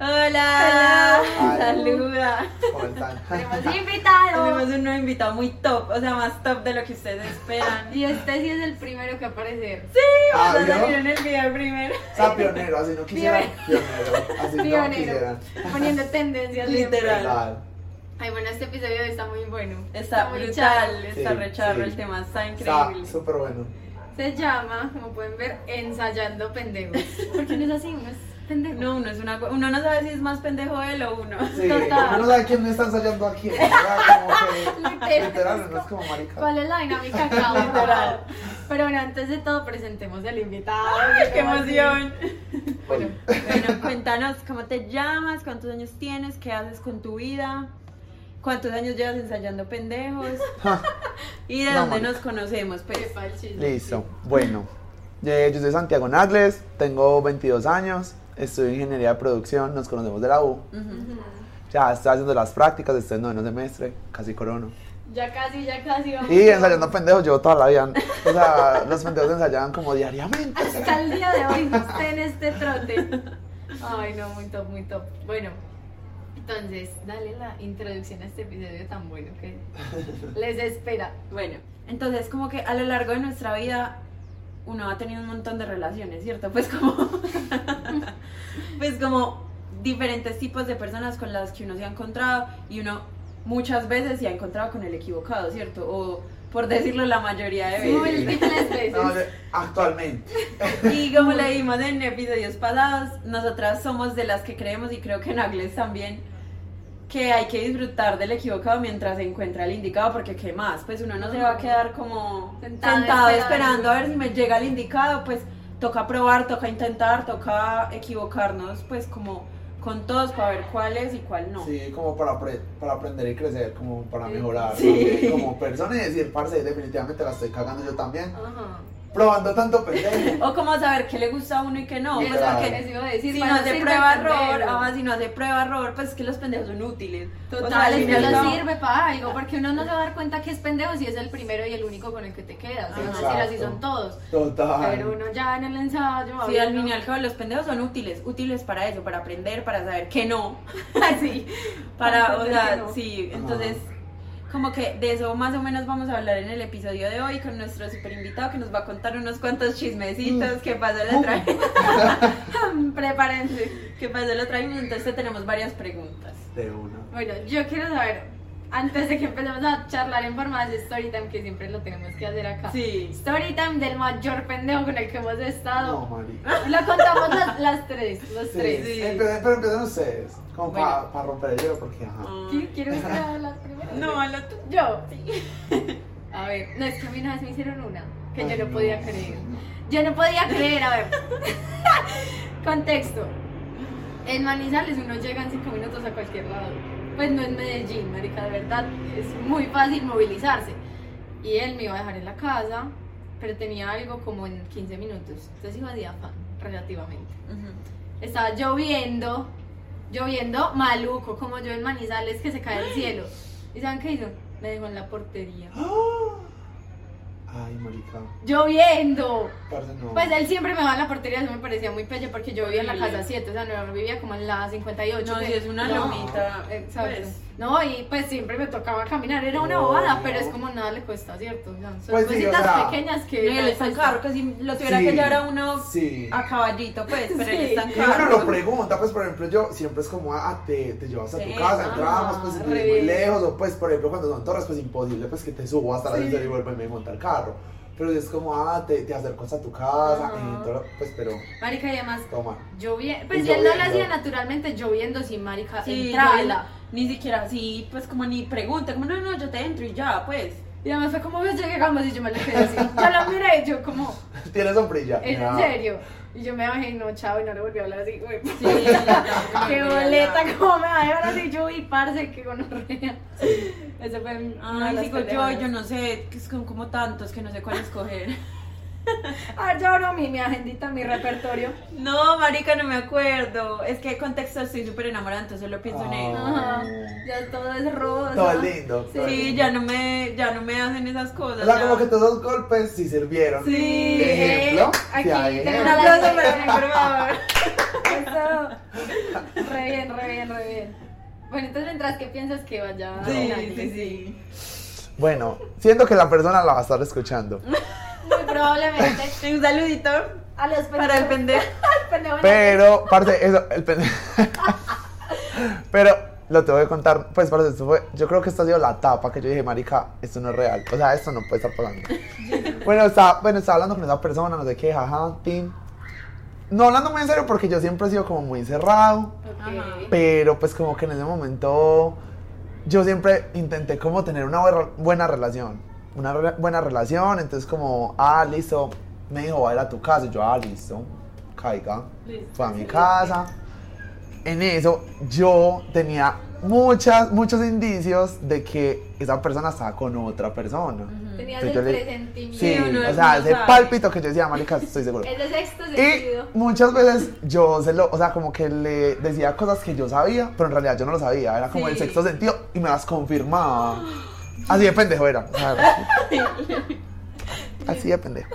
Hola, Ay. saluda. ¿Cómo están? Tenemos invitado. Tenemos un nuevo invitado muy top, o sea, más top de lo que ustedes esperan. Y este sí es el primero que aparecer. Ah, Vamos a ¿vio? salir en el video primero. O sea, pionero, así no quisieran. Pionero, así no Pionero. quisieran. Poniendo tendencias. Literal. siempre. Ay, bueno, este episodio está muy bueno. Está brutal, está Sí, recharro, sí. el tema está Está increíble. súper bueno. Se llama, como pueden ver, ensayando pendejos. Porque no es así, es pendejo. No, uno, es una, uno no sabe si es más pendejo él o uno. Sí, Total. uno no sabe quién me está ensayando aquí. ¿verdad? Como que, Literal. uno es como marica. ¿Cuál es la dinámica acá? Literal. Pero bueno, antes de todo, presentemos al invitado. ¡Ay, qué emoción! Bueno, Bueno, cuéntanos cómo te llamas, cuántos años tienes, qué haces con tu vida, cuántos años llevas ensayando pendejos y de No, dónde marica. nos conocemos, pues. Listo. Bueno, eh, yo soy Santiago Nagles, tengo 22 años, estudio ingeniería de producción, nos conocemos de la U. Ya estoy haciendo las prácticas, estoy en noveno semestre, casi corono. Ya casi, ya casi vamos. Y ensayando pendejos llevo toda la vida. O sea, los pendejos ensayaban como diariamente. Hasta el día de hoy usted en este trote. Ay, no, muy top, muy top. Bueno, entonces, dale la introducción a este episodio tan bueno que les espera. Bueno, entonces como que a lo largo de nuestra vida uno ha tenido un montón de relaciones, ¿cierto? Pues como pues como diferentes tipos de personas con las que uno se ha encontrado y uno muchas veces se ha encontrado con el equivocado, ¿cierto? O por decirlo la mayoría de veces. Múltiples veces. No, actualmente. Y como le dimos en episodios pasados, nosotras somos de las que creemos y creo que Nagles también que hay que disfrutar del equivocado mientras se encuentra el indicado porque qué más, pues uno no se va a quedar como Sentado sentado, esperando. a ver si me llega el indicado, pues toca probar, toca intentar, toca equivocarnos pues como con todos para ver cuál es y cuál no. Sí, como para, para aprender y crecer, como para Sí. mejorar Sí. también como persona y decir, parce, definitivamente la estoy cagando yo también. Ajá. Probando tanto pendejo. O como saber qué le gusta a uno y qué no, pues Literal. porque Eso iba a decir, si no hace prueba error, ah, si no hace prueba error, pues es que los pendejos son útiles. O sea, Total, es que final no no- sirve para algo, porque uno no se va a dar cuenta que es pendejo si es el primero y el único con el que te quedas. Y van a decir así son todos. Total. Pero uno ya en el ensayo. Sí, al viendo- fin y al cabo los pendejos son útiles, útiles para eso, para aprender, para saber que no, Sí. para, o sea, que no. sí, entonces, como que de eso más o menos vamos a hablar en el episodio de hoy con nuestro super invitado que nos va a contar unos cuantos chismecitos que pasó la otra vez, Prepárense. que pasó la otra vez, entonces te tenemos varias preguntas. De una. Bueno, yo quiero saber, antes de que empecemos a charlar en forma de storytime, que siempre lo tenemos que hacer acá. Sí. Storytime del mayor pendejo con el que hemos No, estado. marica. Lo contamos las, las tres, los Sí, tres. Sí. Pero empiecen ustedes, como Bueno. para romper el hielo, porque ajá. ¿Qui- ¿Quiere usted hablar primero? No, habla tú. Yo. A ver, no, es que a mí una vez me hicieron una que yo Ay, no no. podía creer. Yo no podía creer, a ver. Contexto. En Manizales uno llega en cinco minutos a cualquier lado. Pues no en Medellín, marica, de verdad. Es muy fácil movilizarse. Y él me iba a dejar en la casa, pero tenía algo como en 15 minutos. Entonces iba de afán, relativamente. Ujú. Estaba lloviendo, lloviendo maluco, como yo en Manizales que se cae el cielo. ¿Y saben qué hizo? Me dejó en la portería. Ay, marica. Lloviendo. Parce, no. Pues él siempre me dejaba en la portería, eso me parecía muy pelle porque yo vivía en la casa 7, o sea, no vivía como en la 58. No, que- si es una No, lomita, Exacto. pues. No, y pues siempre me tocaba caminar, era una bobada, no. pero es como nada le cuesta, ¿cierto? O sea, son Pues sí, o cositas sea, pequeñas que. No, y él en cuesta. carro, que si lo tuviera Sí. que llevar a uno Sí. a caballito, pues, pero él Sí. está en Y uno lo pregunta, pues por ejemplo yo siempre es como, ah, te, te llevas a tu Sí, casa, entramos, pues muy lejos, o pues por ejemplo cuando son torres, pues imposible pues que te subo hasta la y vuelva y me monta el carro. Pero es como, ah, te, te acerco hasta tu casa, Ajá. entro, pues pero, Marica, y además, toma. lloviendo. Pues Y si él no lo hacía naturalmente, lloviendo sin marica, Sí, entrala. no, ni siquiera así, pues como ni pregunta, como no, no, yo te entro y ya, pues. Y además fue como, "Ves, llegamos y yo me le quedé así. Yo lo miré y yo como, ¿Tienes sombrilla? ¿es en Ya. serio? Y yo me bajé y no, chao, y no le volví a hablar así, güey. Sí, ya, ya, Qué ya, boleta, ya. como me va a dejar así yo y parce, que gonorrea. Ese fue una Ay, digo yo, pendejadas. yo no sé, que son como tantos que no sé cuál escoger. A ver, yo no, mi, mi agendita, mi repertorio. No, marica, no me acuerdo. Es que contexto estoy súper enamorada, entonces solo pienso en él. Ajá, ya todo es rosa. Todo lindo. todo Sí, lindo. ya no me, ya no me hacen esas cosas. O sea, ya. como que todos los golpes sí sirvieron. Sí, Ejemplo. aquí sí, hay tengo ejemplo. Un aplauso para mí, por favor. Eso Re bien, re bien, re bien. Bueno, entonces mientras que piensas que vaya. Sí, sí, sí. Bueno, siento que la persona la va a estar escuchando. Muy probablemente. Un saludito A los para el pendejo. Pendejo. Pero, parce, eso, el pen- Pero lo tengo que contar, pues, parce, esto fue, yo creo que esta ha sido la tapa que yo dije, marica, esto no es real. O sea, esto no puede estar pasando. bueno, estaba, bueno, estaba hablando con esa persona, no sé qué, jaja, tin. No hablando muy en serio porque yo siempre he sido como muy cerrado. Ok. Pero pues como que en ese momento yo siempre intenté como tener una buena- relación. Una re- buena relación, entonces como, ah, listo, me dijo, va a ir a tu casa. Y yo, ah, listo, caiga. Listo, Fue a mi casa. En eso yo tenía muchas, muchos indicios de que esa persona estaba con otra persona. Tenías Entonces el yo le- presentimiento. Sí, o sea, ese sabe. pálpito que yo decía, marica, estoy seguro. Es de sexto sentido. Y muchas veces yo se lo, o sea, como que le decía cosas que yo sabía, pero en realidad yo no lo sabía. Era como Sí. el sexto sentido y me las confirmaba. Así de pendejo era. o sea, así de pendejo.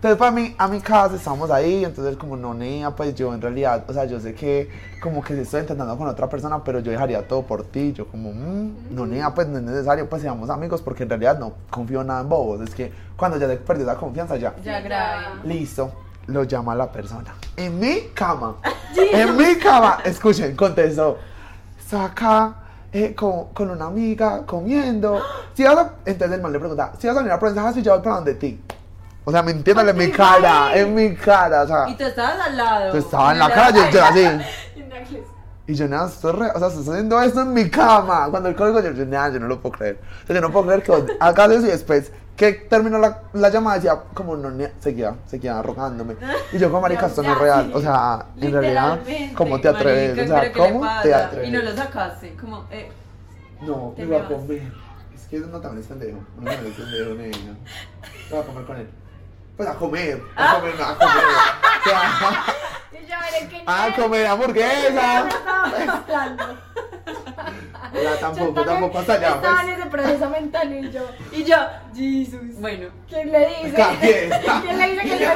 Entonces para mí, a mi casa estábamos ahí, entonces como no nea, pues yo en realidad, o sea, yo sé que como que si estoy intentando con otra persona, pero yo dejaría todo por ti, yo como, mm, no nea, pues no es necesario, pues seamos amigos, porque en realidad no confío nada en bobos, es que cuando ya se perdió la confianza ya, Ya grave. Listo, lo llama la persona. En mi cama. En mi cama. Escuchen, contestó. Estaba acá eh, con, con una amiga comiendo. Si vas a- Entonces el man le pregunta, si vas a venir a Provenza, si yo voy para donde ti. O sea, mintiéndole en mi cara, en mi cara. O sea, Y tú estabas al lado. yo estaba en la cara, yo, así. Y yo, nada, estoy re- o sea, estoy haciendo esto en mi cama. Cuando el código, yo, yo, nada, yo no lo puedo creer. O sea, yo no puedo creer que hagas eso y después que terminó la, la llamada decía, como no, seguía, seguía rogándome. Y yo, como marica, esto no es real. O sea, en realidad. ¿cómo te atreves? Marica, o sea, ¿pero qué le ¿cómo te atreves? Y no lo sacaste. Como, eh, No, me voy a comer. Es que uno también es pendejo. Uno también es pendejo. Me voy a comer con él. Pues a comer. A comer, a comer. O sea, a comer hamburguesa. Ya, tampoco, tampoco hasta allá. Estaba en Pues. ese proceso mental y yo, y yo, Jesus. bueno. ¿Quién le dice? ¿Quién? ¿Quién le dice que yo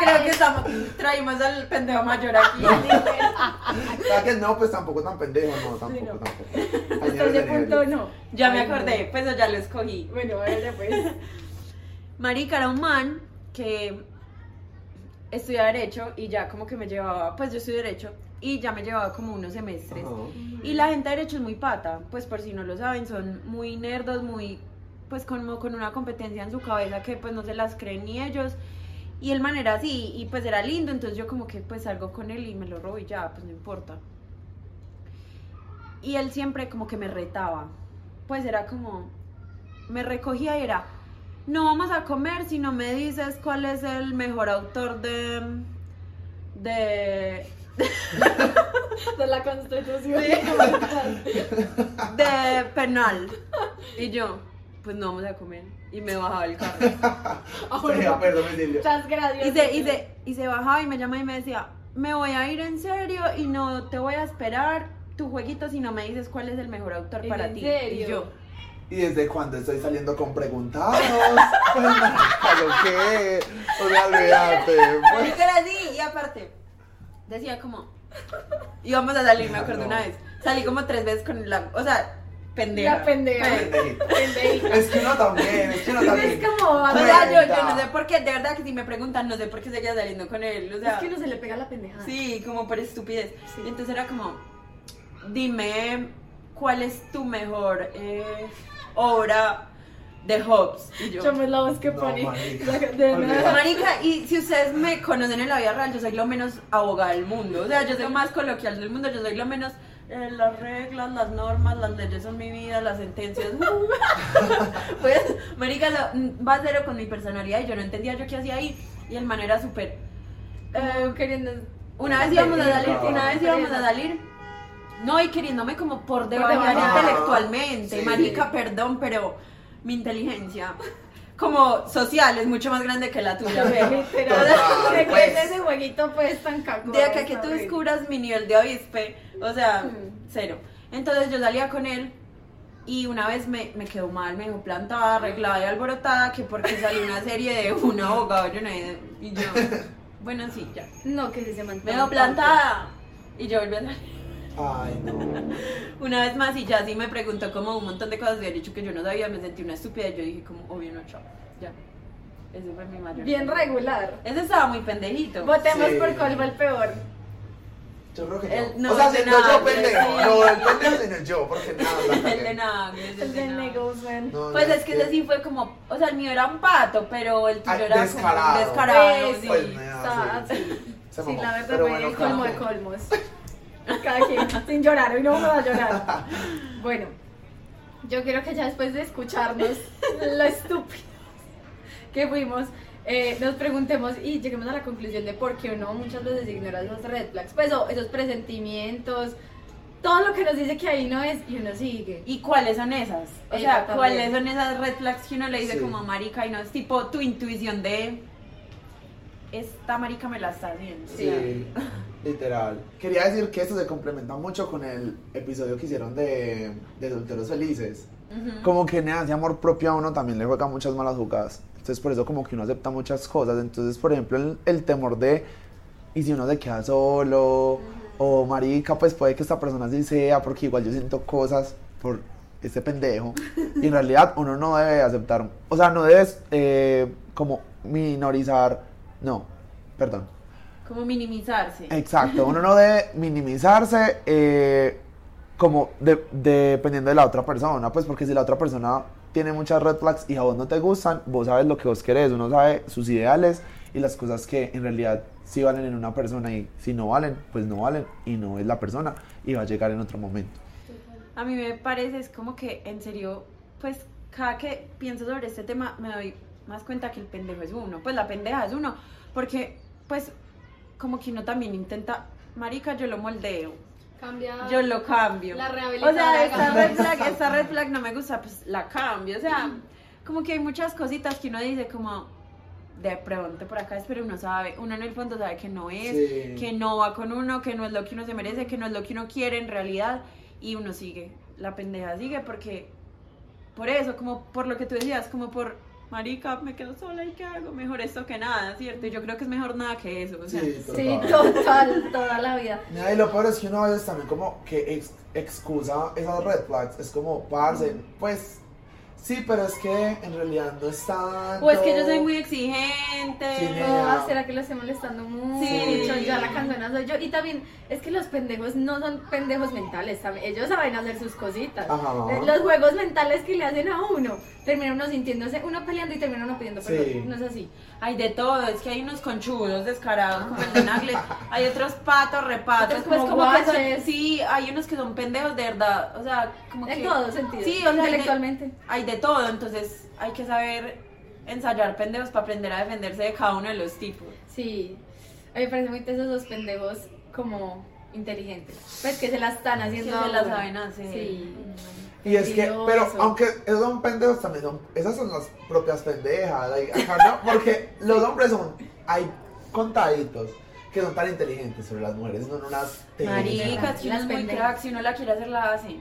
creo que estamos, traímos al pendejo mayor aquí. ¿Sabes que no? Pues tampoco tan pendejo, no, tampoco, Sí, no. tampoco. Hasta ese punto no. Ya me acordé, pues ya lo escogí. Bueno, vaya pues. Marica era un man que estudia Derecho y ya como que me llevaba, pues yo estudio Derecho y ya me llevaba como unos semestres. Y la gente de Derecho es muy pata, pues por si no lo saben, son muy nerdos, muy, pues como con una competencia en su cabeza que pues no se las creen ni ellos. Y el man era así, y pues era lindo, entonces yo como que pues salgo con él y me lo robo y ya, pues no importa. Y él siempre como que me retaba, pues era como, me recogía y era, no vamos a comer si no me dices cuál es el mejor autor de... de... De la constitución. de penal. Y yo, pues no vamos a comer. Y me bajaba el carro. Oiga, perdón. Muchas gracias. Y se, y, se, y se bajaba y me llamaba y me decía, me voy a ir en serio y no te voy a esperar tu jueguito si no me dices cuál es el mejor autor ¿En para ti. serio? Y yo, ¿Y desde cuándo estoy saliendo con preguntados? Pues, marica, ¿lo qué? O sea, olvídate. Pues. pero así, y aparte, decía como, íbamos a salir, me acuerdo No. una vez. Salí como tres veces con la, o sea, pendeja. La pendeja. Pues. Pendejita. Es que uno también, es que uno también. Es como, O sea, yo, yo no sé por qué, de verdad que si me preguntan, no sé por qué seguía saliendo con él. O sea, Es que uno se le pega la pendejada. Sí, como por estupidez. Sí. Y entonces era como, dime cuál es tu mejor eh, obra de Hobbes. Y yo, Yo me la voz que No, marica. Y si ustedes me conocen en la vida real, yo soy lo menos abogada del mundo. O sea, yo soy más coloquial del mundo, yo soy lo menos. eh, las reglas, las normas, las leyes son mi vida, las sentencias. pues, Marica, lo- va a cero con mi personalidad y yo no entendía yo qué hacía ahí. Y el man era súper. eh, queriendo. Una vez íbamos a salir, una vez íbamos a salir. No, y queriéndome como por debajar. intelectualmente. Sí. Marica, perdón, pero mi inteligencia como social es mucho más grande que la tuya. Literal. De que pues. es ese jueguito pues tan. De acá que tú descubras mi nivel de avispe, o sea, Mm. cero. Entonces yo salía con él y una vez me, me quedó mal, me dejó plantada, arreglada y alborotada, que porque salió una serie de un abogado, yo no y yo, bueno, sí, ya. No, que si se mantiene. Me dejó plantada. Y yo volví a salir. Ay, no. Una vez más y ya sí me preguntó como un montón de cosas, había dicho que yo no sabía, me sentí una estúpida y yo dije como, obvio no, chao, ya. Ese fue mi mayor. Bien regular. Ese estaba muy pendejito. Votemos Sí. por cuál fue el peor. Yo creo que El- no. no, o sea, el de siendo yo nada, pendejo. sí. No, el pendejo sino yo, porque nada, el de nada, el de. No, Pues no, es que ese sí fue como, o sea, el mío era un pato, pero el tuyo Ah, era descarado. como descarado, Pues, sí. Pues, nada, sí. sí. La verdad Pero fue bueno, colmo de colmos. Cada quien, sin llorar, hoy no vamos a llorar. Bueno, yo quiero que ya después de escucharnos lo estúpidos que fuimos, eh, nos preguntemos y lleguemos a la conclusión de por qué uno muchas veces ignora esos red flags, pues o esos presentimientos, todo lo que nos dice que ahí no es y uno sigue. ¿Y cuáles son esas? O sea. ¿cuáles son esas red flags que uno le dice Sí. como marica y no es tipo tu intuición de esta marica me la está haciendo? Sí, literal. Quería decir que esto se complementa mucho con el episodio que hicieron de, de Solteros Felices. Como que en ese amor propio a uno también le juega muchas malas jugadas. Entonces por eso como que uno acepta muchas cosas. Entonces, por ejemplo, el, el temor de, ¿y si uno se queda solo? O marica, pues puede que esta persona sí sea, porque igual yo siento cosas por este pendejo. Y en realidad uno no debe aceptar, o sea, no debes eh, como minorizar, no, perdón. Como minimizarse. Exacto, uno no debe minimizarse eh, como de- dependiendo de la otra persona, pues porque si la otra persona tiene muchas red flags y a vos no te gustan, vos sabes lo que vos querés, uno sabe sus ideales y las cosas que en realidad sí valen en una persona y si no valen, pues no valen y no es la persona y va a llegar en otro momento. A mí me parece, es como que en serio, pues cada que pienso sobre este tema me doy más cuenta que el pendejo es uno, pues la pendeja es uno, porque pues como que uno también intenta, marica, yo lo moldeo, Cambia. yo lo cambio. La o sea, esta red, flag, esta red flag no me gusta, pues la cambio, o sea, como que hay muchas cositas que uno dice como de pronto por acá es, pero uno sabe, uno en el fondo sabe que no es, Sí. que no va con uno, que no es lo que uno se merece, que no es lo que uno quiere en realidad y uno sigue, la pendeja sigue porque por eso, como por lo que tú decías, como por marica, me quedo sola y qué hago, mejor esto que nada, ¿cierto? Yo creo que es mejor nada que eso, o sea, Sí, total, toda la vida. Mira, y lo peor es que uno a veces también como que ex- excusa esas red flags, es como, parce, pues, sí, pero es que en realidad no es tanto. o es que yo soy muy exigente. Sí, Oh, Nea. ¿Será que lo estoy molestando mucho? Sí. Ya la cansona soy yo. Y también es que los pendejos no son pendejos mentales. también. Ellos saben hacer sus cositas. Ajá. Eh, Los juegos mentales que le hacen a uno. Termina uno sintiéndose, uno peleando y termina uno pidiendo perdón. Sí. No es así. Hay de todo, es que hay unos conchudos descarados como el de Nagle, hay otros patos, repatos, Otros pues como como que son, guaches. sí, hay unos que son pendejos de verdad, o sea, como En que... todo sentido. Sí, o sea, hay de- intelectualmente. Hay de todo, entonces hay que saber ensayar pendejos para aprender a defenderse de cada uno de los tipos. Sí. A mí me parece muy tesos los pendejos como inteligentes. Pues que se la están haciendo. A se la uno. saben hacer. Sí. Y es que, pero aunque esos son pendejos también son, esas son las propias pendejas, like, acá no, porque los hombres son, hay contaditos que son tan inteligentes, pero las mujeres son unas Maricas, que uno es muy crack, si uno la quiere hacer, la hace.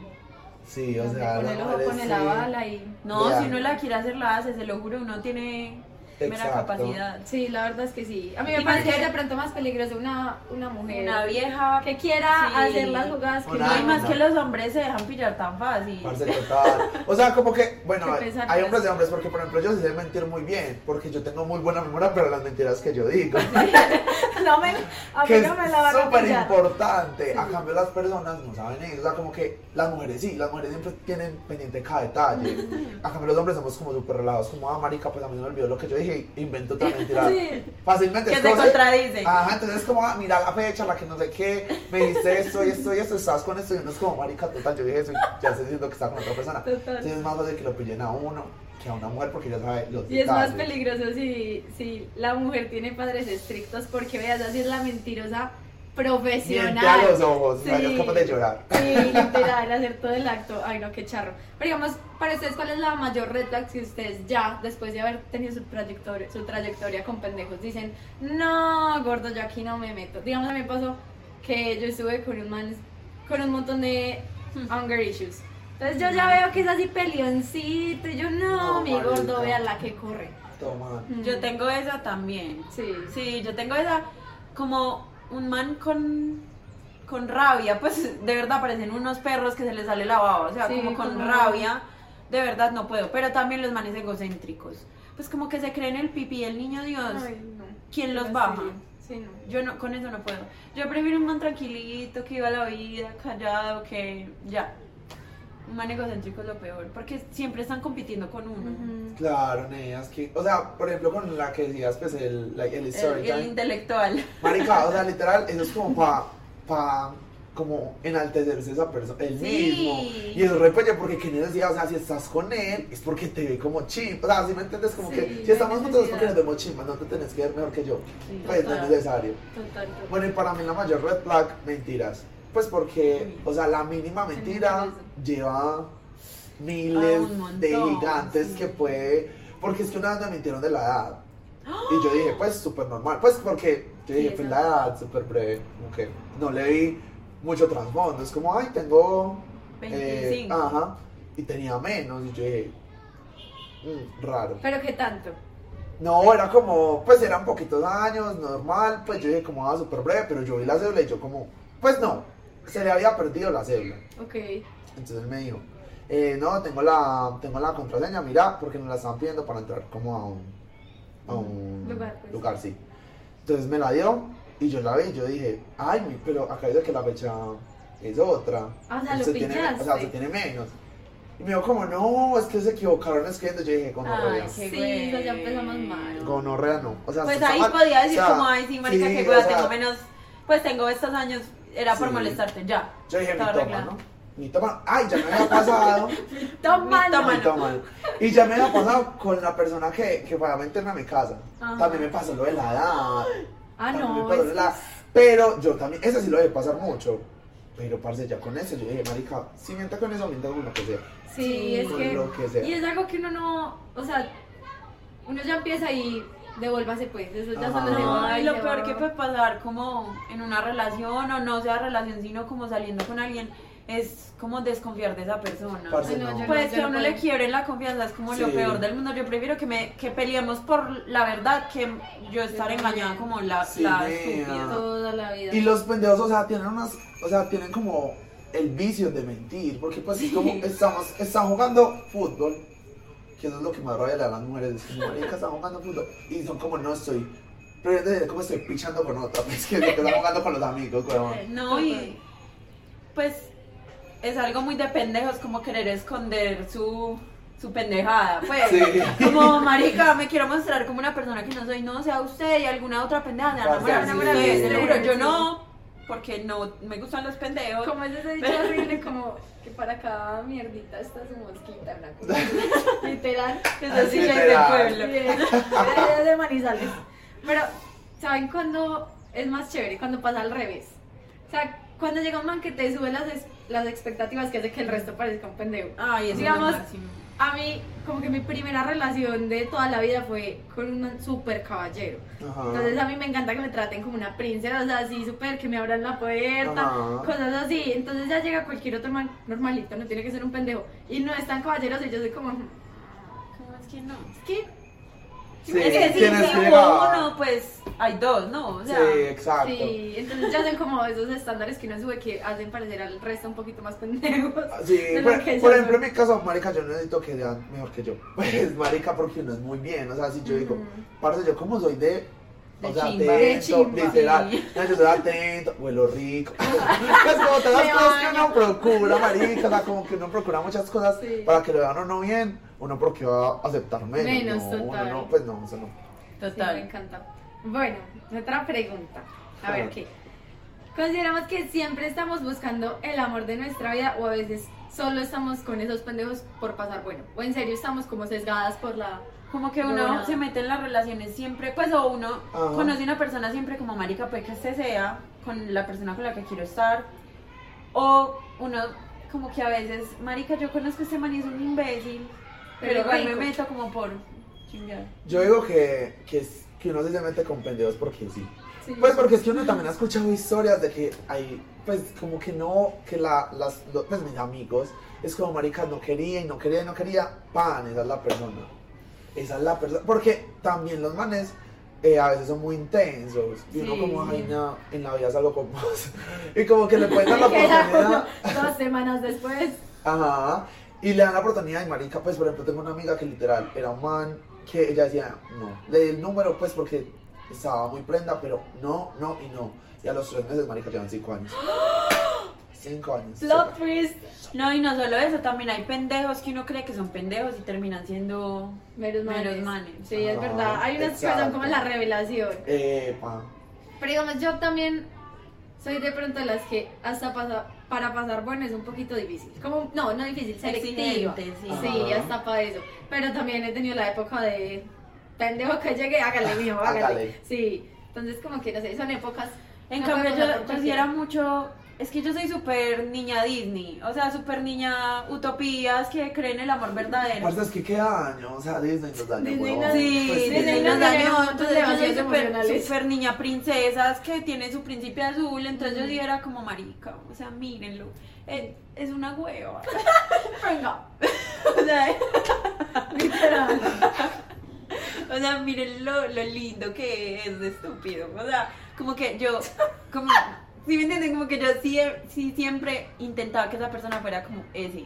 Sí, o sea, pone las el ojo, pone la bala y. No, si uno la quiere hacer, la hace, se lo juro, uno tiene mera capacidad. Sí, la verdad es que sí. A mí me parece que- de pronto más peligroso una, una mujer Una vieja que quiera Sí. hacer las jugadas que No, y más no. que los hombres se dejan pillar tan fácil. Parce, total. O sea, como que, bueno, hay hombres sí. y hombres, porque por ejemplo yo sí sé mentir muy bien, porque yo tengo muy buena memoria para las mentiras que yo digo. no me, a mí que no me la van a súper importante. A cambio, las personas no saben eso. O sea, como que las mujeres sí, las mujeres siempre tienen pendiente cada detalle. A cambio, los hombres somos como súper relajados, como, ah, marica, pues a mí se me olvidó lo que yo dije y invento otra mentira. Sí. Fácilmente. Que cosa- contradicen. Ajá, entonces es como, ah, mira la fecha, la que no sé qué, me dijiste esto y esto y esto, estás con esto y uno es como, marica, total, yo dije eso y ya estoy diciendo que está con otra persona. Total. Entonces es más fácil que lo pillen a uno que a una mujer porque ya sabe los Y es más peligroso si, si la mujer tiene padres estrictos porque veas, así es la mentirosa profesional. A los ojos, Sí. es capaz de llorar. Sí, literal, hacer todo el acto. Ay, no, qué charro. Pero digamos, para ustedes, ¿cuál es la mayor red flag que ustedes ya, después de haber tenido su trayectoria, su trayectoria con pendejos, dicen, no, gordo, yo aquí no me meto? Digamos, a mí me pasó que yo estuve con un man, con un montón de hunger issues. Entonces yo ya veo que es así pelioncito y yo, no, No, mi gordo, vea la que corre. Toma. Mm. Yo tengo esa también. Sí. Sí, yo tengo esa como un man con con rabia, pues de verdad parecen unos perros que se les sale la baba, o sea, Sí, como con como- rabia, de verdad no puedo, pero también los manes egocéntricos, pues como que se creen el pipí el niño Dios, Ay, no. ¿quién los baja? serio. Sí, no. Yo no, con eso no puedo. Yo prefiero un man tranquilito, que iba a la vida, callado, que ya. Un man egocéntrico es lo peor, porque siempre están compitiendo con uno. Ujú. Claro, neas, que, o sea, por ejemplo, con la que decías, pues, el, like, el El, story el time. intelectual. Marica, o sea, literal, eso es como pa, pa, como enaltecerse esa persona, el Sí. mismo. Y eso repelle porque que necesidad, o sea, si estás con él, es porque te ve como chimp. O sea, si me entiendes, como Sí, que si estamos juntos es porque nos vemos chimba, no te tenés que ver mejor que yo. Sí, Pues no es necesario. Total, total. Bueno, y para mí la mayor red flag, mentiras. Pues porque, o sea, la mínima mentira lleva miles Ah, montón, de gigantes sí. que puede. Porque es que una vez me mintieron de la edad. Y yo dije, pues súper normal. Pues porque yo dije, pues la edad súper breve. Como no le vi mucho trasfondo. Es como, ay, tengo. eh, 25. ajá. Y tenía menos. Y yo dije, "Mm, raro. Pero qué tanto. No, era como, pues eran poquitos años, normal, pues yo dije como, ah, súper breve, pero yo vi la cédula y yo como, pues no, se le había perdido la cédula. Ok. Entonces él me dijo, eh, no, tengo la, tengo la contraseña, mira, porque nos la estaban pidiendo para entrar como a un, a un Lugar, pues. lugar, sí. Entonces me la dio y yo la vi y yo dije, ay, pero acá dice que la fecha es otra. Ah, o sea, lo se tiene, o sea, se tiene menos. Y me dijo como, no, es que se equivocaron escribiendo. Yo dije, gonorrea. Sí, güey. eso ya empezamos mal. Gonorrea no. O sea, Pues ahí podía decir O sea, como, ay, sí, marica, sí, que o sea, tengo menos, pues tengo estos años, era por Sí. molestarte, ya. Yo dije, mi toma. ¿no? Mi toma. Ay, ya me había pasado. Toma, Toma. mi toma. Y ya me había pasado con la persona que, que fue a meterme a mi casa. Ajá. También me pasó lo de la edad. Ah, no. es la- Pero yo también, ese sí lo dejé pasar mucho. Pero, parce, ya con eso, yo dije, marica, si miente con eso, miente con lo que sea. Sí, Sí, es con que. lo que sea. Y es algo que uno no. O sea, uno ya empieza y devuélvase, pues. Eso ya solo se No, va. y y lo peor que puede pasar como en una relación o no sea relación, sino como saliendo con alguien, es como desconfiar de esa persona. Parce, Ay, no, no. Pues yo que a no uno le quiebren la confianza es como lo Sí. peor del mundo. Yo prefiero que me que peleemos por la verdad que yo estar Yo engañada como la, Sí, la estúpida. Toda la vida. Y los pendejos, o sea, tienen unas, o sea, tienen como el vicio de mentir, porque pues es como estamos, están jugando fútbol, que eso es lo que más rabia le da a las mujeres, es como, marica, están jugando fútbol, y son como, no estoy, pero es como estoy pichando con otra, pues que están jugando con los amigos, weón. No, y pues es algo muy de pendejos como querer esconder su, su pendejada. Pues, Sí. como marica, me quiero mostrar como una persona que no soy, no sea usted y alguna otra pendeja, se van a Parce, enamorar de sí. juro, yo Sí. no, porque no me gustan los pendejos. Como es ese dicho horrible, como que para cada mierdita está su mosquita, una cosa así. Literal. Es del literal. pueblo. Bien, es de Manizales. Pero, ¿saben cuándo es más chévere? Cuando pasa al revés. O sea, cuando llega un man que te sube las, las expectativas que hace que el resto parezca un pendejo. Ay, eso Digamos, es lo máximo. A mí, como que mi primera relación de toda la vida fue con un super caballero. Ajá. Entonces a mí me encanta que me traten como una princesa, o sea, así súper, que me abran la puerta, Ajá. cosas así. Entonces ya llega cualquier otro man normalito, no tiene que ser un pendejo. Y no es tan caballeroso y yo soy como, "Mm, ¿Cómo es que no? es que... Sí, es que si, tienes que hubo uno, pues hay dos, ¿no? O sea, sí, exacto. Sí, entonces ya son como esos estándares que uno sube que hacen parecer al resto un poquito más pendejos. Sí, de por, por ejemplo, en mi caso, marica, yo no necesito que sean mejor que yo. Pues, marica, porque uno es muy bien. O sea, si yo digo, parce, yo como soy de... De o sea, chimba. De atento, chimba. literal. Sí. No, yo soy atento, huelo rico. pues como todas las cosas que uno procura, marica. O sea, como que uno procura muchas cosas Sí. para que lo vean a uno bien. Uno porque va a aceptar menos. Menos, no, uno total. no, pues no, eso no. Sí, me total. encanta. Bueno, otra pregunta. A ver qué. Consideramos que siempre estamos buscando el amor de nuestra vida o a veces solo estamos con esos pendejos por pasar bueno. O en serio estamos como sesgadas por la... Como que uno No. se mete en las relaciones siempre, pues o uno Ajá. conoce una persona siempre como marica, puede que este sea con la persona con la que quiero estar. O uno como que a veces, marica, yo conozco a este man y es un imbécil, pero, Pero igual me meto como por chingar. Yo digo que, que, que uno se mete con pendejos porque sí. Sí. Pues porque es que uno también ha escuchado historias de que hay, pues como que no, que la, las, lo- pues mis amigos, es como marica, no quería y no quería y no quería, pan, esa es la persona. Esa es la persona. Porque también los manes eh, a veces son muy intensos. Y uno como, ay, no, en la vida salgo con vos. y como que le pueden dar la oportunidad. dos semanas después. Ajá. Y le dan la oportunidad y marica, pues por ejemplo tengo una amiga que literal era un man que ella decía, no, le di el número pues porque estaba muy prenda, pero no, no y no. Y a los tres meses, marica, llevan cinco años. Cinco años. Plot twist. No, y no solo eso, también hay pendejos que uno cree que son pendejos y terminan siendo Meros manes. meros manes. Sí, es Ah, verdad. Hay unas que son como la revelación. Epa. Pero digamos, yo también soy de pronto de las que hasta pasa- para pasar bueno es un poquito difícil. Como, no, no difícil, selectiva. Sí. Sí, hasta para eso. Pero también he tenido la época de pendejo que llegue, hágale mío, hágale. Hágale. Sí, entonces como que no sé, son épocas. En no cambio, yo, yo sí era mucho. Es que yo soy súper niña Disney. O sea, súper niña utopías que creen el amor verdadero. Aparte es que qué año, o sea, Disney nos dañó, Disney huevón. nos- Sí, Pues, Disney Disney nos nos dañó, dañó, entonces yo soy súper emocionales. súper niña princesas que tiene su príncipe azul, entonces yo sí era como marica, o sea, mírenlo, eh, es una hueva. Venga, O sea, literal. o sea, miren lo, lo lindo que es de estúpido, o sea, como que yo, como, si me entienden, como que yo sí, sí siempre intentaba que esa persona fuera como ese.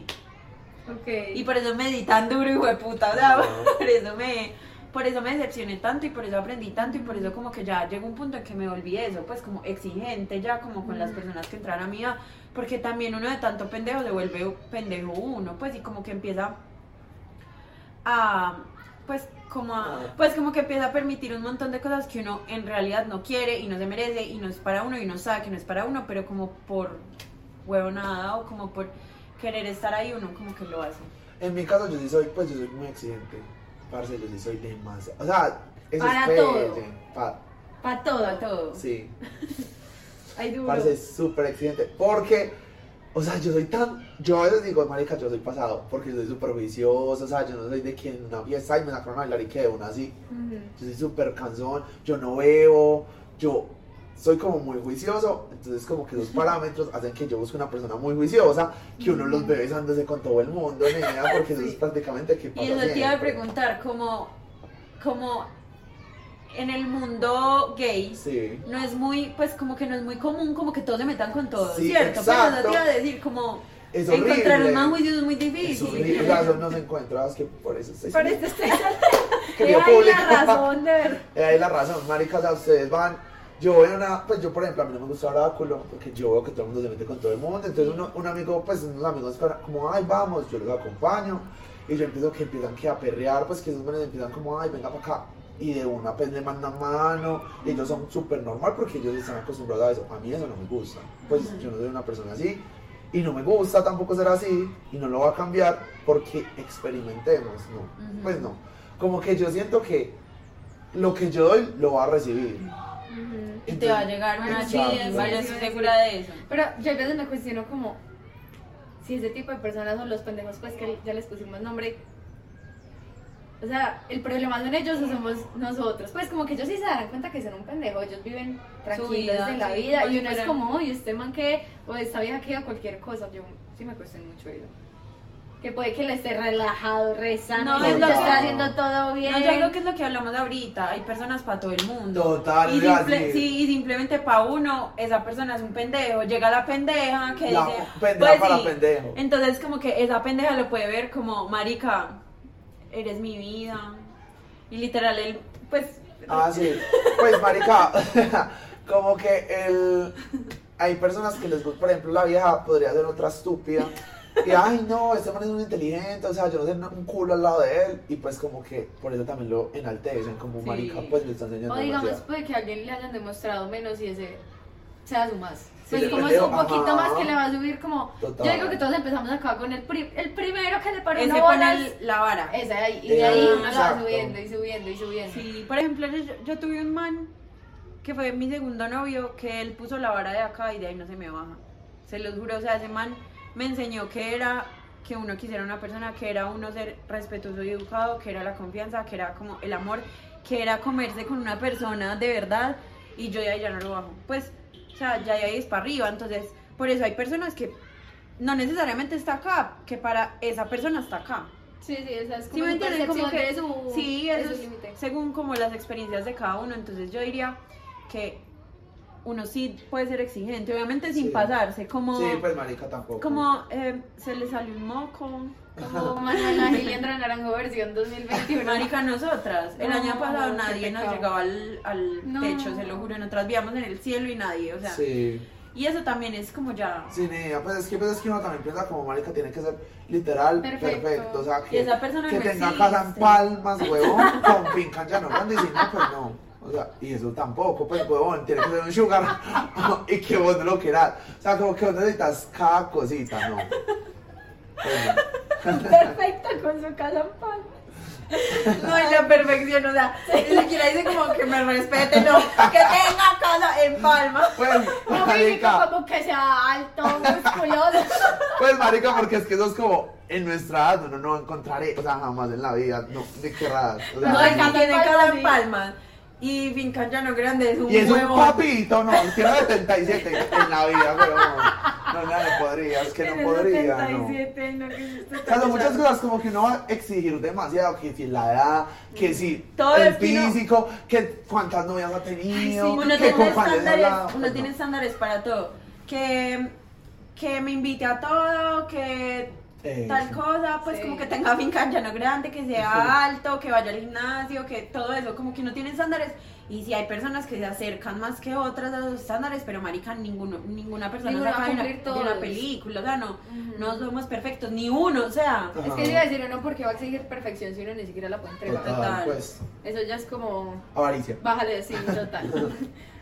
Ok. Y por eso me di tan duro, hijo de puta. O sea, por eso me. Por eso me decepcioné tanto y por eso aprendí tanto y por eso como que ya llegó un punto en que me volví eso, pues como exigente ya como con las personas que entran a mi vida, porque también uno de tanto pendejo se vuelve pendejo uno, pues y como que empieza a pues como a- pues como que empieza a permitir un montón de cosas que uno en realidad no quiere y no se merece y no es para uno y uno sabe que no es para uno, pero como por huevonada o como por querer estar ahí uno como que lo hace. En mi caso yo sí soy, pues yo soy muy exigente. Parce, yo sí soy demasiado. O sea, eso Para es todo. pelle, pa- Para todo. Para todo. sí. Hay duro. Parce, es súper exigente. Porque, o sea, yo soy tan. Yo a veces digo, marica, yo soy pasado. Porque soy súper juicioso. O sea, yo no soy de quien en una fiesta y me sacaron a bailar y quede una así. Yo soy súper cansón. Yo no bebo. Yo soy como muy juicioso. Entonces, como que esos parámetros hacen que yo busque una persona muy juiciosa. Que uno los ve besándose con todo el mundo, nena, Porque eso es prácticamente que pasa. Y eso te iba a preguntar, como, como en el mundo gay, Sí. no es muy, pues como que no es muy común, como que todos se metan con todo, Sí, ¿cierto? Exacto. eso te iba a decir, como Es encontrar un man es muy Es difícil. horrible. O sea, eso no se encuentra, es que por eso estoy Por eso estoy He ahí la razón de ver. Eh, ahí la razón, maricas, a ustedes van. Yo voy a una, pues yo por ejemplo, a mí no me gusta Oráculo, porque yo veo que todo el mundo se mete con todo el mundo. Entonces uno, un amigo, pues unos amigos como, ay, vamos, yo los acompaño. Y yo empiezo que empiezan que a perrear, pues que esos manes empiezan como, ay, venga para acá. Y de una pues le mandan mano. Ellos son súper normal porque ellos están acostumbrados a eso. A mí eso no me gusta. Pues yo no soy una persona así. Y no me gusta tampoco ser así. Y no lo va a cambiar porque experimentemos, ¿no? Pues no. Como que yo siento que lo que yo doy lo va a recibir. Y te va a llegar una chimba, yo estoy segura de eso. Pero yo a veces me cuestiono como si ese tipo de personas son los pendejos, pues que ya les pusimos nombre. O sea, el problema son ellos o somos nosotros. Pues como que ellos sí se dan cuenta que son un pendejo, ellos viven tranquilos vida, en la sí, vida y uno es como, oye, este man que, o esta vieja que o cualquier cosa. Yo sí me cuestiono mucho eso. Que puede que le esté relajado, rezando, No, es lo está haciendo todo bien. No, yo creo que es lo que hablamos ahorita, hay personas para todo el mundo. Total, y, simple- sí, y simplemente para uno, esa persona es un pendejo. Llega la pendeja que La dice. pendeja pues para sí. pendejo. Entonces, como que esa pendeja lo puede ver como, Marica, eres mi vida. Y literal, él, pues. Ah, sí. Pues, marica, como que el... Hay personas que les gusta, por ejemplo, la vieja podría ser otra estúpida. Y, ay, no, este man es muy inteligente, o sea, yo no sé un culo al lado de él. Y pues como que por eso también lo enaltecen, como Sí. marica, pues le está enseñando O digamos, puede que a alguien le hayan demostrado menos y ese sea su más. Pues como es un poquito ajá. más que le va a subir como... Total. Yo digo que todos empezamos acá con el, pri- el primero que le paró Ese una pone bola. el- la vara. Ese ahí, y de ahí uno la va subiendo y subiendo y subiendo. Sí, por ejemplo, yo, yo tuve un man que fue mi segundo novio, que él puso la vara de acá y de ahí no se me baja. Se los juro, o sea, ese man me enseñó que era que uno quisiera una persona, que era uno ser respetuoso y educado, que era la confianza, que era como el amor, que era comerse con una persona de verdad y yo de ahí ya no lo bajo. Pues, o sea, ya de ahí es para arriba, entonces, por eso hay personas que no necesariamente está acá, que para esa persona está acá. Sí, sí, esa es ¿Sí como me su entienden? Como que, de su, sí, de eso su es límite. según como las experiencias de cada uno. Entonces yo diría que uno sí puede ser exigente, obviamente sin Sí. pasarse, como, Sí, pues marica tampoco. como eh, se le sale un moco. Como Manuela Gil y Andrea Naranjo versión 2021. Marica, nosotras, el No, año pasado nadie nos llegaba al, al No. techo, se lo juro, nosotras vivíamos en el cielo y nadie, o sea, Sí. y eso también es como ya, Sí, niña, pues es que, pues es que uno también piensa como marica tiene que ser literal Perfecto. perfecto, o sea, Y que, esa persona que no tenga existe. casa en palmas, huevón, con finca en llano grande y si no, pues no, o sea, y eso tampoco, pues huevón, tiene que ser un sugar y que vos no lo quieras, o sea, como que vos necesitas cada cosita, ¿no? Perfecta con su casa en palma. no es la perfección, o sea, ni siquiera dice como que me respete, no, que tenga casa en palma. pues, No marica, como que sea alto, musculoso. pues marica, porque es que eso es como, en nuestra edad uno no encontraré, o sea, jamás en la vida, no, ni querrás, o sea, No, No, es que tiene en casa palma, en sí. palmas. Y finca llano grande es un Y es un papito, no, tiene 77 en la vida, pero no, no, no, no podría, es que no podría, no. 77, no, que Claro, muchas cosas como que uno va a exigir demasiado, que si la edad, que si Todo el físico, que cuántas novias ha Ay, tenido, sí, uno que tiene con estándares, uno pues tiene no. estándares para todo. Que, que me invite a todo, que Eso. tal cosa, pues Sí. como que tenga finca en llano grande, que sea alto, que vaya al gimnasio, que todo eso, como que uno tiene estándares. Y si hay personas que se acercan más que otras a los estándares, pero marica, ninguno, ninguna persona Ninguno saca va a de una, cumplir de una película, o sea, no, Ujú. no somos perfectos, ni uno, o sea. Es que Ajá. iba a decir uno porque va a exigir perfección si uno ni siquiera la puede entregar. Total, Total. pues, Eso ya es como. avaricia. Bájale, sí, total.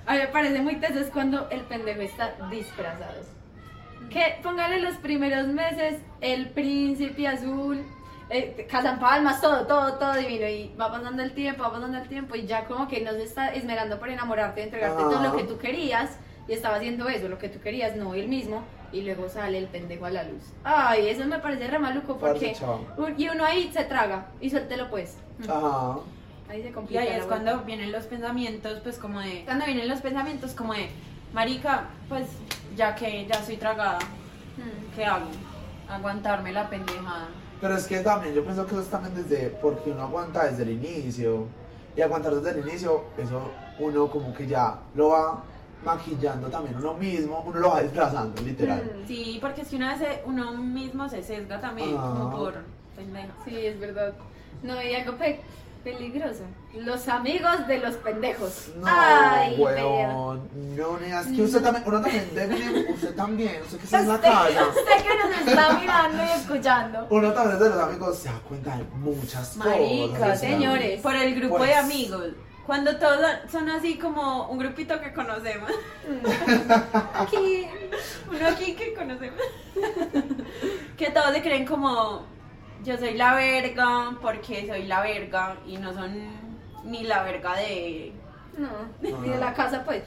A mí me parece muy teso es cuando el pendejo está disfrazado. Que póngale los primeros meses el príncipe azul, eh, casa en palmas, todo, todo, todo divino. Y va pasando el tiempo, va pasando el tiempo y ya como que no se está esmerando por enamorarte, entregarte todo lo Ajá. que tú querías. Y estaba haciendo eso, lo que tú querías, no él mismo. Y luego sale el pendejo a la luz. Ay, eso me parece re maluco porque. Y uno ahí se traga y suéltelo pues. Ajá. Ahí se Y complica. ahí la es vuelta. cuando vienen los pensamientos, pues como de, cuando vienen los pensamientos como de, marica, pues ya que ya soy tragada, Hmm. ¿qué hago? Aguantarme la pendejada. Pero es que también, yo pienso que eso es también desde, porque uno aguanta desde el inicio. Y aguantar desde el inicio, eso uno como que ya lo va maquillando también uno mismo, uno lo va disfrazando, literal. Mm. Sí, porque si una vez uno mismo se sesga también, Ah. como por pendeja. Sí, es verdad. No, y algo pe- peligroso. Los amigos de los pendejos. No, Ay, weón, no, nena, es que usted también, uno también debe, usted también, usted que está en la casa, usted que nos está mirando y escuchando. uno también de los amigos se da cuenta de muchas Marica, cosas. sea, señores. Por el grupo Pues- de amigos. Cuando todos son así como un grupito que conocemos. Aquí. Uno aquí que conocemos. que todos se creen como yo soy la verga porque soy la verga y no son ni la verga de No, No, ni de no. la casa, pues.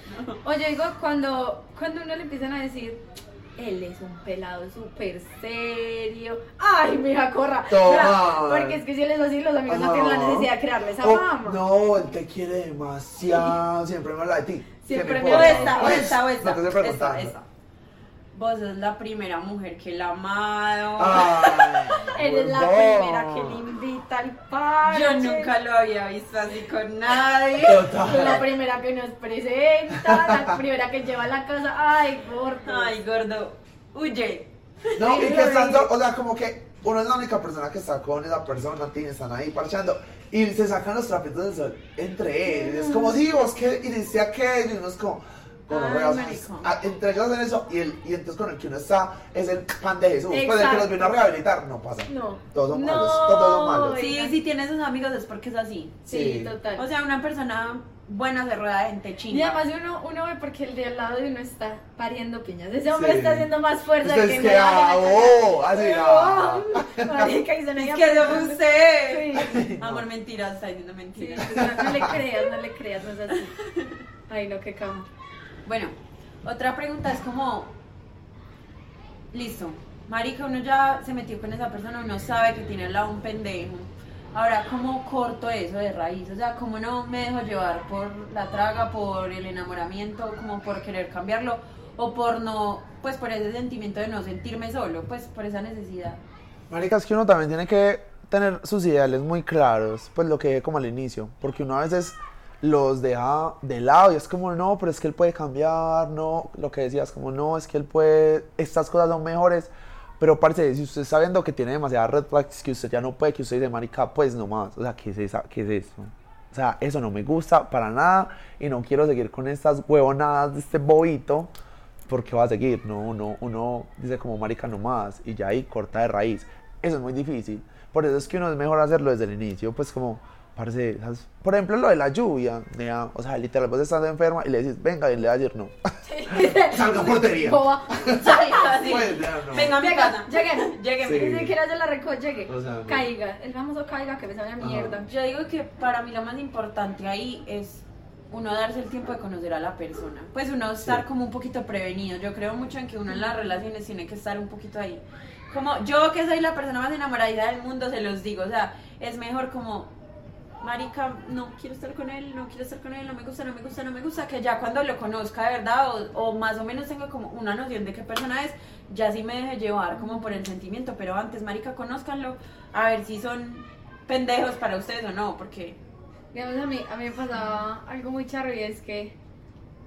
Oye, digo, cuando, cuando uno le empiezan a decir, él es un pelado súper serio. Ay, mira, corra. Toma. Porque es que si él es así, los amigos no, tienen la necesidad de crearle esa Oh, fama. no, él te quiere demasiado, siempre me habla de ti. Siempre ¿Qué me o Bueno, esta, o esta, o esta, esta, esta. Vos sos la primera mujer que él ha amado. Ay, Eres la primera que le invita al parche. Yo nunca lo había visto así con nadie. Total. La primera que nos presenta, la primera que lleva a la casa. Ay, gordo. Ay, gordo, huye. No, y que están, o sea, como que uno es la única persona que está con esa persona, tin, están ahí parchando y se sacan los trapitos del sol entre ellos. Es como, sí, vos qué, y dice aquello, y uno es como, bueno, ah, entre ellos hacen eso y, el, y entonces con el que uno está es el pan de Jesús. Pues el que Exacto. los vino a rehabilitar, no pasa. No. Todos son No. malos, todos son malos. Sí, si tienes sus amigos es porque es así. Sí, Sí. total. O sea, una persona buena se rueda de gente y chingada. además uno, uno ve porque el de al lado de uno está pariendo piñas. Ese hombre Sí. está haciendo más fuerza Entonces, que que ah, oh, así, ah. Marica, y se Es que usted. Sí. Amor, mentiras, está diciendo Sí, mentiras. no, no le creas, no le creas, no es así. Ay, no, qué cama. Bueno, otra pregunta es como, listo, marica, uno ya se metió con esa persona, uno sabe que tiene al lado un pendejo. Ahora, ¿cómo corto eso de raíz? O sea, ¿cómo no me dejo llevar por la traga, por el enamoramiento, como por querer cambiarlo? O por no, pues por ese sentimiento de no sentirme solo, pues por esa necesidad. Marica, es que uno también tiene que tener sus ideales muy claros, pues lo que como al inicio, porque uno a veces los deja de lado y es como, no, pero es que él puede cambiar, no, lo que decías, como, no, es que él puede, estas cosas son mejores, pero parece, si usted está viendo que tiene demasiadas red flags, que usted ya no puede, que usted dice, marica, pues no más, o sea, ¿qué es, esa, qué es eso? O sea, eso no me gusta para nada y no quiero seguir con estas huevonadas de este bobito porque va a seguir, no, uno, uno dice como marica no más y ya ahí corta de raíz. Eso es muy difícil. Por eso es que uno es mejor hacerlo desde el inicio, pues como, ¿sabes? por ejemplo, lo de la lluvia, ya, o sea, literal, vos estás enferma y le dices, venga, y le ayer no. Salga portería. Boba, salga así. Pues, no. Venga a mi casa. lleguen, lleguen, Sí. ni siquiera yo la recojo, llegue. O sea, no. Caiga, el famoso caiga que me sabe a mierda. Yo digo que para mí lo más importante ahí es uno darse el tiempo de conocer a la persona. Pues uno estar como un poquito prevenido. Yo creo mucho en que uno en las relaciones tiene que estar un poquito ahí. Como yo que soy la persona más enamorada del mundo, se los digo. O sea, es mejor como, marica, no quiero estar con él, no quiero estar con él, no me gusta, no me gusta, no me gusta. Que ya cuando lo conozca de verdad o, o más o menos tenga como una noción de qué persona es, ya sí me deje llevar como por el sentimiento. Pero antes, marica, conózcanlo a ver si son pendejos para ustedes o no, porque Digamos, a mí, a mí me pasaba algo muy charro y es que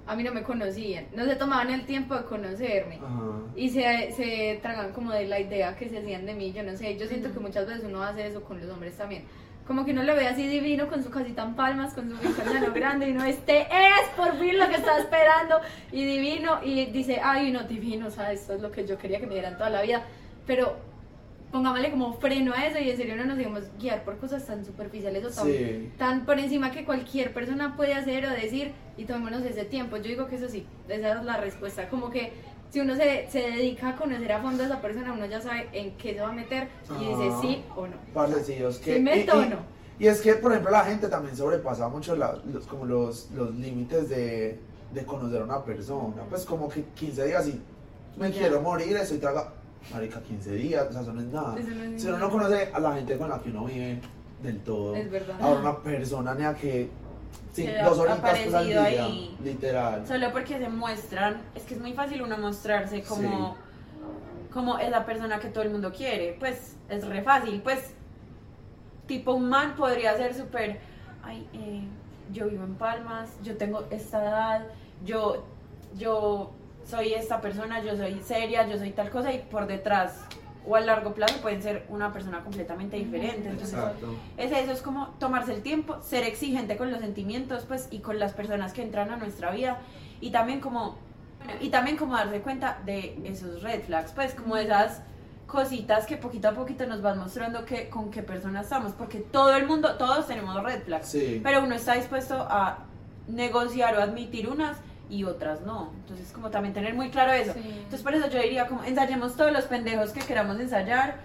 a mí no me conocían, no se tomaban el tiempo de conocerme. Ajá. Y se, se tragan como de la idea que se hacían de mí, yo no sé, yo siento que muchas veces uno hace eso con los hombres también. Como que uno lo ve así divino, con su casita en palmas, con su lo grande, y uno, este es por fin lo que estaba esperando, y divino, y dice, ay, no, divino, o sea, esto es lo que yo quería que me dieran toda la vida, pero pongámosle como freno a eso, y en serio no nos dejemos guiar por cosas tan superficiales o tan, Sí. tan por encima que cualquier persona puede hacer o decir, y tomémonos ese tiempo. Yo digo que eso sí, esa es la respuesta, como que si uno se, se dedica a conocer a fondo a esa persona, uno ya sabe en qué se va a meter y dice Ajá. sí o no. Que... Sí me y- y- tono. Y, es que, por ejemplo, la gente también sobrepasa mucho la- los, como los, los límites de, de conocer a una persona. Pues como que 15 días y me Ya. quiero morir, estoy traga... Marica, 15 días, o sea, eso no es nada. Eso no es si uno no conoce a la gente con la que uno vive del todo. Es verdad. Ahora una persona ni a que... Sí, dos horitas pues, al día, ahí. literal. solo porque se muestran, es que es muy fácil uno mostrarse como, como es la persona que todo el mundo quiere, pues es re fácil, pues tipo un man podría ser súper, ay, eh, yo vivo en Palmas, yo tengo esta edad, yo, yo soy esta persona, yo soy seria, yo soy tal cosa y por detrás o a largo plazo pueden ser una persona completamente diferente, entonces Exacto. es eso, es como tomarse el tiempo, ser exigente con los sentimientos, pues, y con las personas que entran a nuestra vida, y también como, y también como darse cuenta de esos red flags, pues, como esas cositas que poquito a poquito nos van mostrando que, con qué persona estamos, porque todo el mundo, todos tenemos red flags, Sí. pero uno está dispuesto a negociar o admitir unas y otras no, entonces como también tener muy claro eso, Sí. entonces por eso yo diría como ensayemos todos los pendejos que queramos ensayar,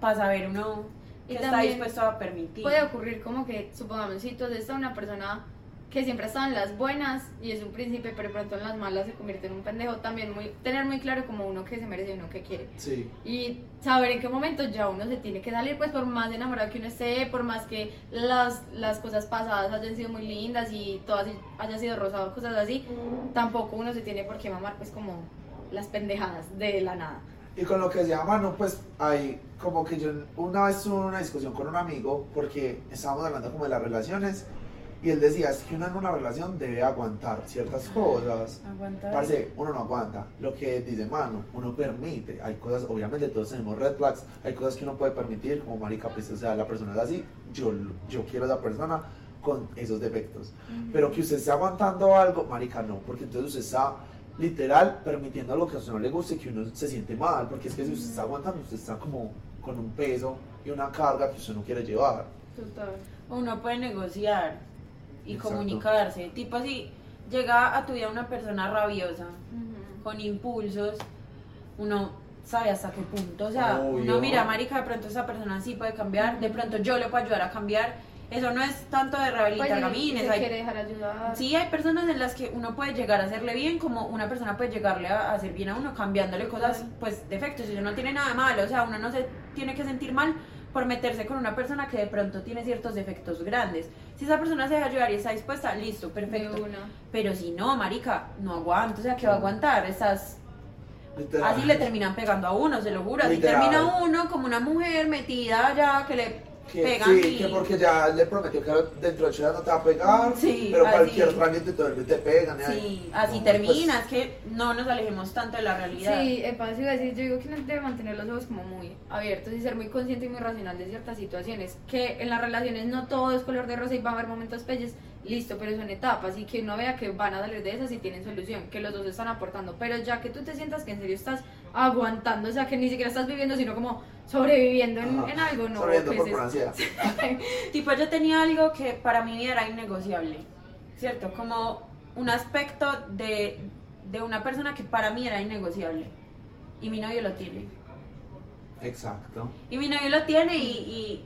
para saber uno Y que está también dispuesto a permitir. Puede ocurrir como que, supongamos, si tú está una persona que siempre está en las buenas y es un príncipe, pero pronto en las malas se convierte en un pendejo, también muy, tener muy claro como uno que se merece y uno que quiere. Sí. Y saber en qué momento ya uno se tiene que salir, pues por más enamorado que uno esté, por más que las, las cosas pasadas hayan sido muy lindas y todas hayan sido rosadas, cosas así, tampoco uno se tiene por qué mamar pues como las pendejadas de la nada. Y con lo que se llama, no, pues hay como que yo una vez tuve una discusión con un amigo porque estábamos hablando como de las relaciones y él decía, es que uno en una relación debe aguantar ciertas cosas. Aguantar. Parce, uno no aguanta. Lo que dice Mano, uno permite. Hay cosas, obviamente todos tenemos red flags, hay cosas que uno puede permitir, como marica, pues, o sea, la persona es así, yo, yo quiero a esa persona con esos defectos. Pero que usted esté aguantando algo, marica, no, porque entonces usted está literal permitiendo lo que a usted no le guste que uno se siente mal, porque es que si usted está aguantando, usted está como con un peso y una carga que usted no quiere llevar. Total. Uno puede negociar y Exacto. comunicarse. Tipo si llega a tu vida una persona rabiosa, Ujú. con impulsos, uno sabe hasta qué punto. O sea, Obvio. uno mira, marica, de pronto esa persona sí puede cambiar, de pronto yo le puedo ayudar a cambiar. Eso no es tanto de Pues, rehabilitar y gamines. se hay- quiere dejar ayudar. Sí, hay personas en las que uno puede llegar a hacerle bien, como una persona puede llegarle a hacer bien a uno cambiándole cosas, pues defectos. Y eso no tiene nada malo, o sea, uno no se tiene que sentir mal por meterse con una persona que de pronto tiene ciertos defectos grandes. Si esa persona se deja ayudar y está dispuesta, listo, perfecto. una. Pero si no, marica, no aguanto, o sea, que va a aguantar? Estás Literal. Así le terminan pegando a uno, se lo juro. Así Literal. termina uno como una mujer metida allá que le Que, pegan. sí, y- que porque ya le prometió que dentro de días no te va a pegar, Sí, pero así. cualquier trámite te pegan. ahí- Sí, así no, termina, pues, es que no nos alejemos tanto de la realidad. Sí, iba a decir, yo digo que uno debe mantener los ojos como muy abiertos y ser muy consciente y muy racional de ciertas situaciones. Que en las relaciones no todo es color de rosa y va a haber momentos pelles, listo, pero son etapas y que uno vea que van a salir de esas y tienen solución, que los dos están aportando. Pero ya que tú te sientas que en serio estás aguantando, o sea, que ni siquiera estás viviendo, sino como sobreviviendo en, algo, no. Sobreviviendo pues por ansiedad. Tipo, yo tenía algo que para mi vida era innegociable, ¿cierto? Como un aspecto de, de una persona que para mí era innegociable. Y mi novio lo tiene. Exacto. Y mi novio lo tiene y, y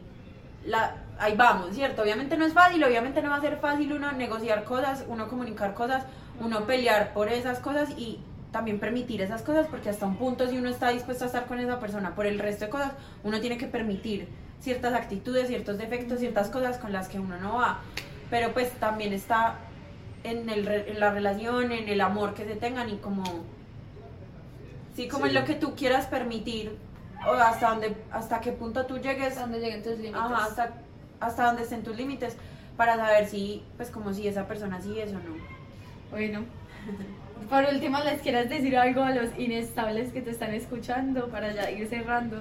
la, ahí vamos, ¿cierto? Obviamente no es fácil, obviamente no va a ser fácil uno negociar cosas, uno comunicar cosas, uno pelear por esas cosas y también permitir esas cosas porque hasta un punto si uno está dispuesto a estar con esa persona por el resto de cosas, uno tiene que permitir ciertas actitudes, ciertos defectos, ciertas cosas con las que uno no va. Pero pues también está en, el, en la relación, en el amor que se tengan y como... Sí, como en Sí. lo que tú quieras permitir o hasta donde hasta qué punto tú llegues hasta donde lleguen tus límites. Ajá, hasta, hasta donde estén tus límites para saber si, pues como si esa persona sí es o no. Bueno, por último, ¿les quieras decir algo a los inestables que te están escuchando para ya ir cerrando?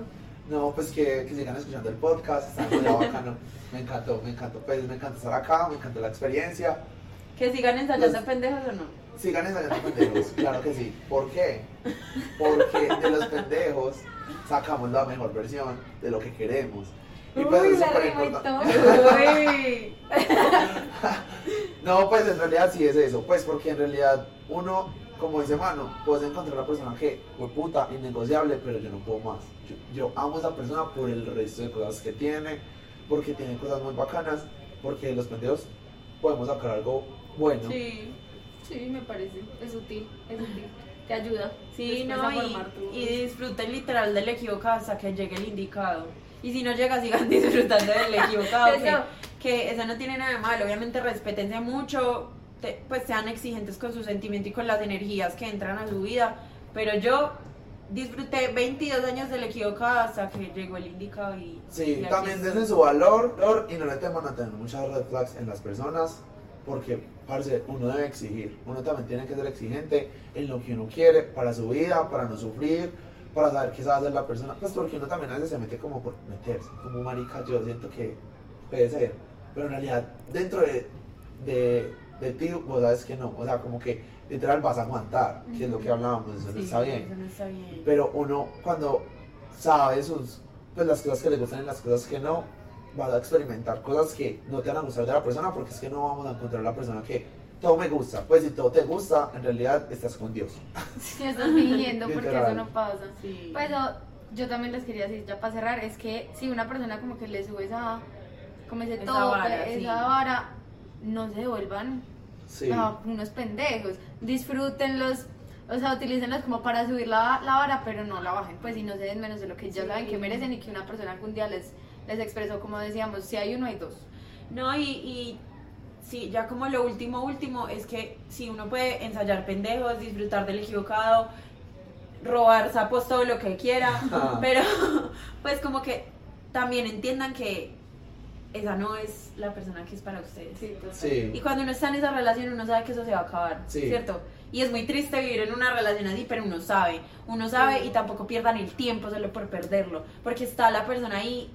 No, pues que, que sigan escuchando el podcast, está muy bacano. Me encantó, me encantó, pues me encanta estar acá, me encantó la experiencia. Que sigan ensayando Los- pendejos o no. Sigan ensayando pendejos, claro que sí. ¿Por qué? Porque de los pendejos sacamos la mejor versión de lo que queremos. Y pues Uy, es súper importante. No, pues en realidad sí es eso, pues porque en realidad uno, como dice mano, puedes encontrar a la persona que fue puta, innegociable, pero yo no puedo más. Yo, yo amo a esa persona por el resto de cosas que tiene, porque tiene cosas muy bacanas, porque de los pendejos podemos sacar algo bueno. Sí, Sí, me parece. Es útil, es útil. Te ayuda. sí, después no, y, tu- y disfruten literal del equivocado hasta que llegue el indicado. Y si no llega, sigan disfrutando del equivocado, que, Eso. que eso no tiene nada de malo. Obviamente, respétense mucho, te- pues sean exigentes con su sentimiento y con las energías que entran a su vida. Pero yo disfruté 22 años del equivocado hasta que llegó el indicado y. y Sí, aquí también desde su valor valor, y no le teman a tener muchas red flags en las personas, porque, parce, uno debe exigir, uno también tiene que ser exigente en lo que uno quiere para su vida, para no sufrir, para saber qué sabe hacer la persona, pues porque uno también a veces se mete como por meterse, como marica, yo siento que puede ser, pero en realidad dentro de, de, de ti vos sabes que no, o sea, como que literal vas a aguantar, que es lo que hablábamos, eso no Sí, está bien. Eso no está bien. Pero uno cuando sabe sus, pues las cosas que le gustan y las cosas que no, va a experimentar cosas que no te van a gustar de la persona porque es que no vamos a encontrar la persona que todo me gusta. Pues si todo te gusta, en realidad estás con Dios. Si estás fingiendo porque eso no pasa. Sí. Pues yo también les quería decir, ya para cerrar, es que si una persona como que le sube esa, como ese Esa tope, vara, esa sí. vara, no se devuelvan Sí. a unos pendejos. Disfrútenlos, o sea, utilícenlos como para subir la, la vara, pero no la bajen, pues y no se den menos de lo que ya Sí. saben que merecen y que una persona algún día les, les expresó, como decíamos, si hay uno, hay dos. No, y, y sí, ya como lo último, último, es que si uno puede ensayar pendejos, disfrutar del equivocado, robar sapos, todo lo que quiera, Ajá. pero pues como que también entiendan que esa no es la persona que es para ustedes. Sí. Y cuando uno está en esa relación, uno sabe que eso se va a acabar, Sí. ¿cierto? Y es muy triste vivir en una relación así, pero uno sabe, uno sabe y tampoco pierdan el tiempo solo por perderlo, porque está la persona ahí,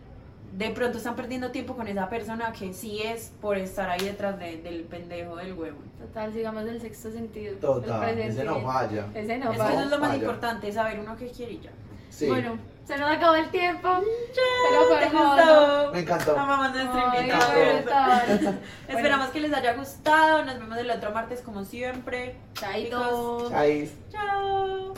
de pronto están perdiendo tiempo con esa persona que sí es por estar ahí detrás de- del pendejo del huevo. Total, sigamos del sexto sentido. Total, el ese no falla. Ese no Es que falla. eso es lo más importante, saber uno qué quiere y ya. Sí. Bueno, se nos acabó el tiempo. ¿Te Pero fue gustó? Me encantó. Amamos nuestro Ay, invitado. Esperamos que les haya gustado. Nos vemos el otro martes como siempre. Chaito. Chao.